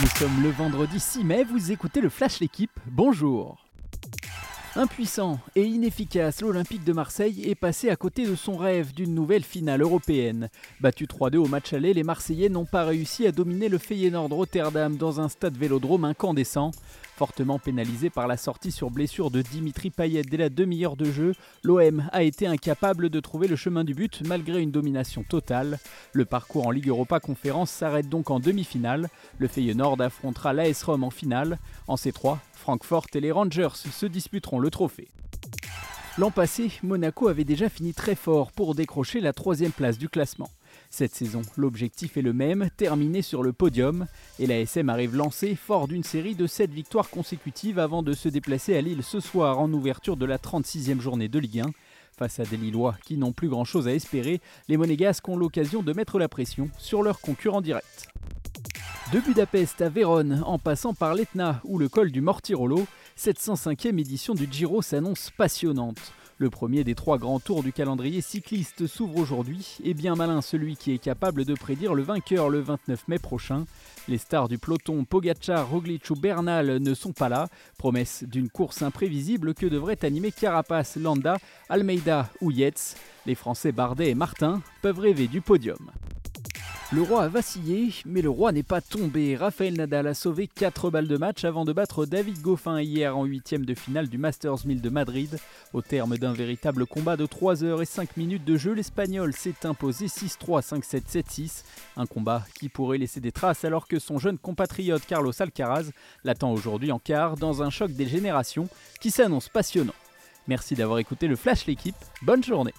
Nous sommes le vendredi 6 mai, vous écoutez le Flash L'équipe, bonjour Impuissant et inefficace, l'Olympique de Marseille est passé à côté de son rêve d'une nouvelle finale européenne. Battu 3-2 au match aller, les Marseillais n'ont pas réussi à dominer le Feyenoord Rotterdam dans un stade vélodrome incandescent. Fortement pénalisé par la sortie sur blessure de Dimitri Payet dès la demi-heure de jeu, l'OM a été incapable de trouver le chemin du but malgré une domination totale. Le parcours en Ligue Europa Conférence s'arrête donc en demi-finale. Le Feyenoord affrontera l'AS Rome en finale. En C3, Francfort et les Rangers se disputeront trophée. L'an passé, Monaco avait déjà fini très fort pour décrocher la troisième place du classement. Cette saison, l'objectif est le même, terminer sur le podium, et la SM arrive lancée fort d'une série de 7 victoires consécutives avant de se déplacer à Lille ce soir en ouverture de la 36e journée de Ligue 1. Face à des Lillois qui n'ont plus grand-chose à espérer, les Monégasques ont l'occasion de mettre la pression sur leurs concurrents directs. De Budapest à Vérone, en passant par l'Etna ou le col du Mortirolo, cette 105e édition du Giro s'annonce passionnante. Le premier des trois grands tours du calendrier cycliste s'ouvre aujourd'hui et bien malin celui qui est capable de prédire le vainqueur le 29 mai prochain. Les stars du peloton Pogacar, Roglic ou Bernal ne sont pas là, promesse d'une course imprévisible que devraient animer Carapace, Landa, Almeida ou Yates. Les Français Bardet et Martin peuvent rêver du podium. Le roi a vacillé, mais le roi n'est pas tombé. Raphaël Nadal a sauvé 4 balles de match avant de battre David Goffin hier en huitième de finale du Masters 1000 de Madrid. Au terme d'un véritable combat de 3 heures et 5 minutes de jeu, l'Espagnol s'est imposé 6-3, 5-7, 7-6. Un combat qui pourrait laisser des traces alors que son jeune compatriote Carlos Alcaraz l'attend aujourd'hui en quart dans un choc des générations qui s'annonce passionnant. Merci d'avoir écouté le Flash l'équipe, bonne journée